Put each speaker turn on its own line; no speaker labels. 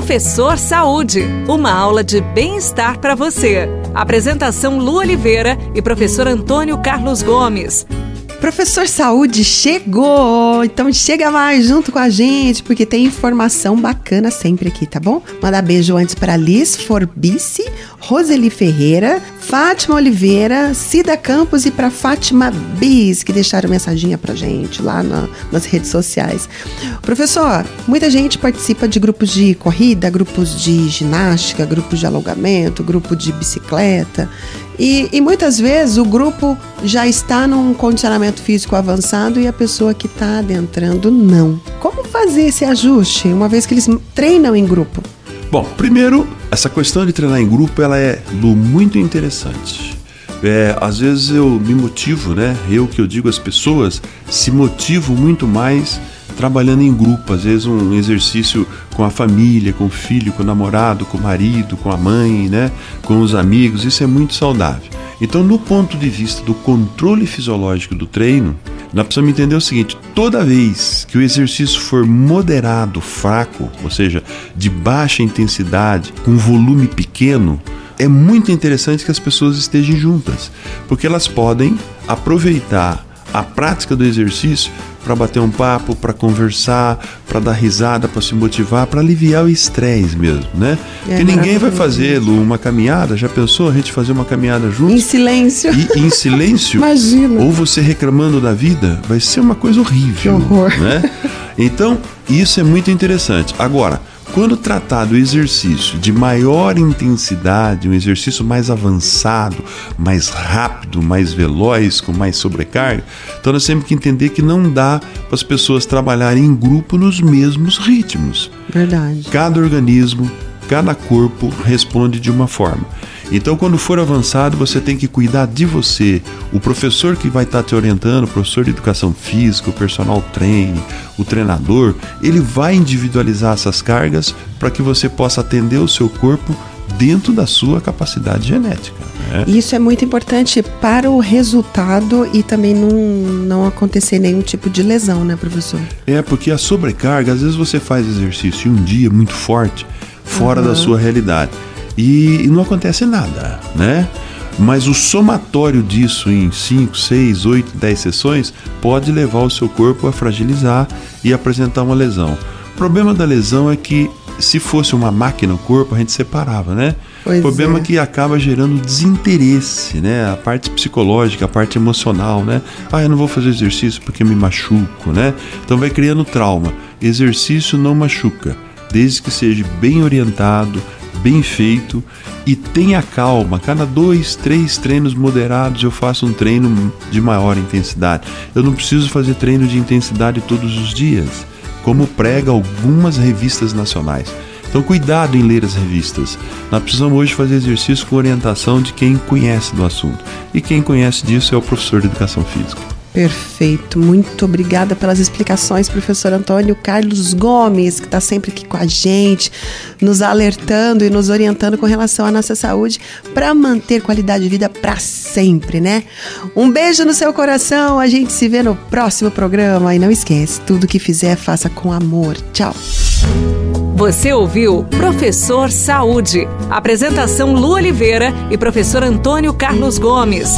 Professor Saúde, uma aula de bem-estar para você. Apresentação Lu Oliveira e professor Antônio Carlos Gomes.
Professor Saúde chegou! Então chega mais junto com a gente, porque tem informação bacana sempre aqui, tá bom? Mandar beijo antes para Liz Forbice, Roseli Ferreira, Fátima Oliveira, Cida Campos e para Fátima Bis, que deixaram mensaginha pra gente lá na, nas redes sociais. Professor, muita gente participa de grupos de corrida, grupos de ginástica, grupos de alongamento, grupo de bicicleta. E, e, muitas vezes o grupo já está num condicionamento físico avançado e a pessoa que está adentrando não. Como fazer esse ajuste, uma vez que eles treinam em grupo?
Bom, primeiro, essa questão de treinar em grupo ela é muito interessante. É, às vezes eu me motivo, né? Eu que eu digo as pessoas se motivam muito mais trabalhando em grupo, às vezes um exercício com a família, com o filho, com o namorado, com o marido, com a mãe, né, com os amigos, isso é muito saudável. Então, no ponto de vista do controle fisiológico do treino, nós precisamos entender o seguinte: toda vez que o exercício for moderado, fraco, ou seja, de baixa intensidade, com volume pequeno, é muito interessante que as pessoas estejam juntas, porque elas podem aproveitar a prática do exercício para bater um papo, para conversar, para dar risada, para se motivar, para aliviar o estresse mesmo, né? É, Porque ninguém vai fazer, Lu, uma caminhada. Já pensou a gente fazer uma caminhada junto?
Em silêncio.
E em silêncio?
Imagina.
Ou você reclamando da vida, vai ser uma coisa horrível. Que
horror.
Né? Então, isso é muito interessante. Agora, quando tratar do exercício de maior intensidade, um exercício mais avançado, mais rápido, mais veloz, com mais sobrecarga, então nós temos que entender que não dá para as pessoas trabalharem em grupo nos mesmos ritmos.
Verdade.
Cada organismo, cada corpo responde de uma forma. Então, quando for avançado, você tem que cuidar de você. O professor que vai estar te orientando, o professor de educação física, o personal trainer, o treinador, ele vai individualizar essas cargas para que você possa atender o seu corpo dentro da sua capacidade genética.
Né? Isso é muito importante para o resultado e também não, não acontecer nenhum tipo de lesão, né, professor?
É, porque a sobrecarga, às vezes você faz exercício em um dia muito forte, fora uhum. da sua realidade e, não acontece nada, né? Mas o somatório disso em 5, 6, 8, 10 sessões pode levar o seu corpo a fragilizar e apresentar uma lesão. O problema da lesão é que se fosse uma máquina o corpo, a gente separava, né? Pois o problema é. é que acaba gerando desinteresse, né? A parte psicológica, a parte emocional, né? Ah, eu não vou fazer exercício porque me machuco, né? Então vai criando trauma. Exercício não machuca, desde que seja bem orientado, bem feito e tenha calma. Cada dois, três treinos moderados eu faço um treino de maior intensidade. Eu não preciso fazer treino de intensidade todos os dias, como prega algumas revistas nacionais. Então, cuidado em ler as revistas. Nós precisamos hoje fazer exercício com orientação de quem conhece do assunto. E quem conhece disso é o professor de educação física.
Perfeito. Muito obrigada pelas explicações, professor Antônio Carlos Gomes, que está sempre aqui com a gente, nos alertando e nos orientando com relação à nossa saúde para manter qualidade de vida para sempre, né? Um beijo no seu coração. A gente se vê no próximo programa. E não esquece, tudo que fizer, faça com amor. Tchau.
Você ouviu Professor Saúde. Apresentação Lu Oliveira e professor Antônio Carlos Gomes.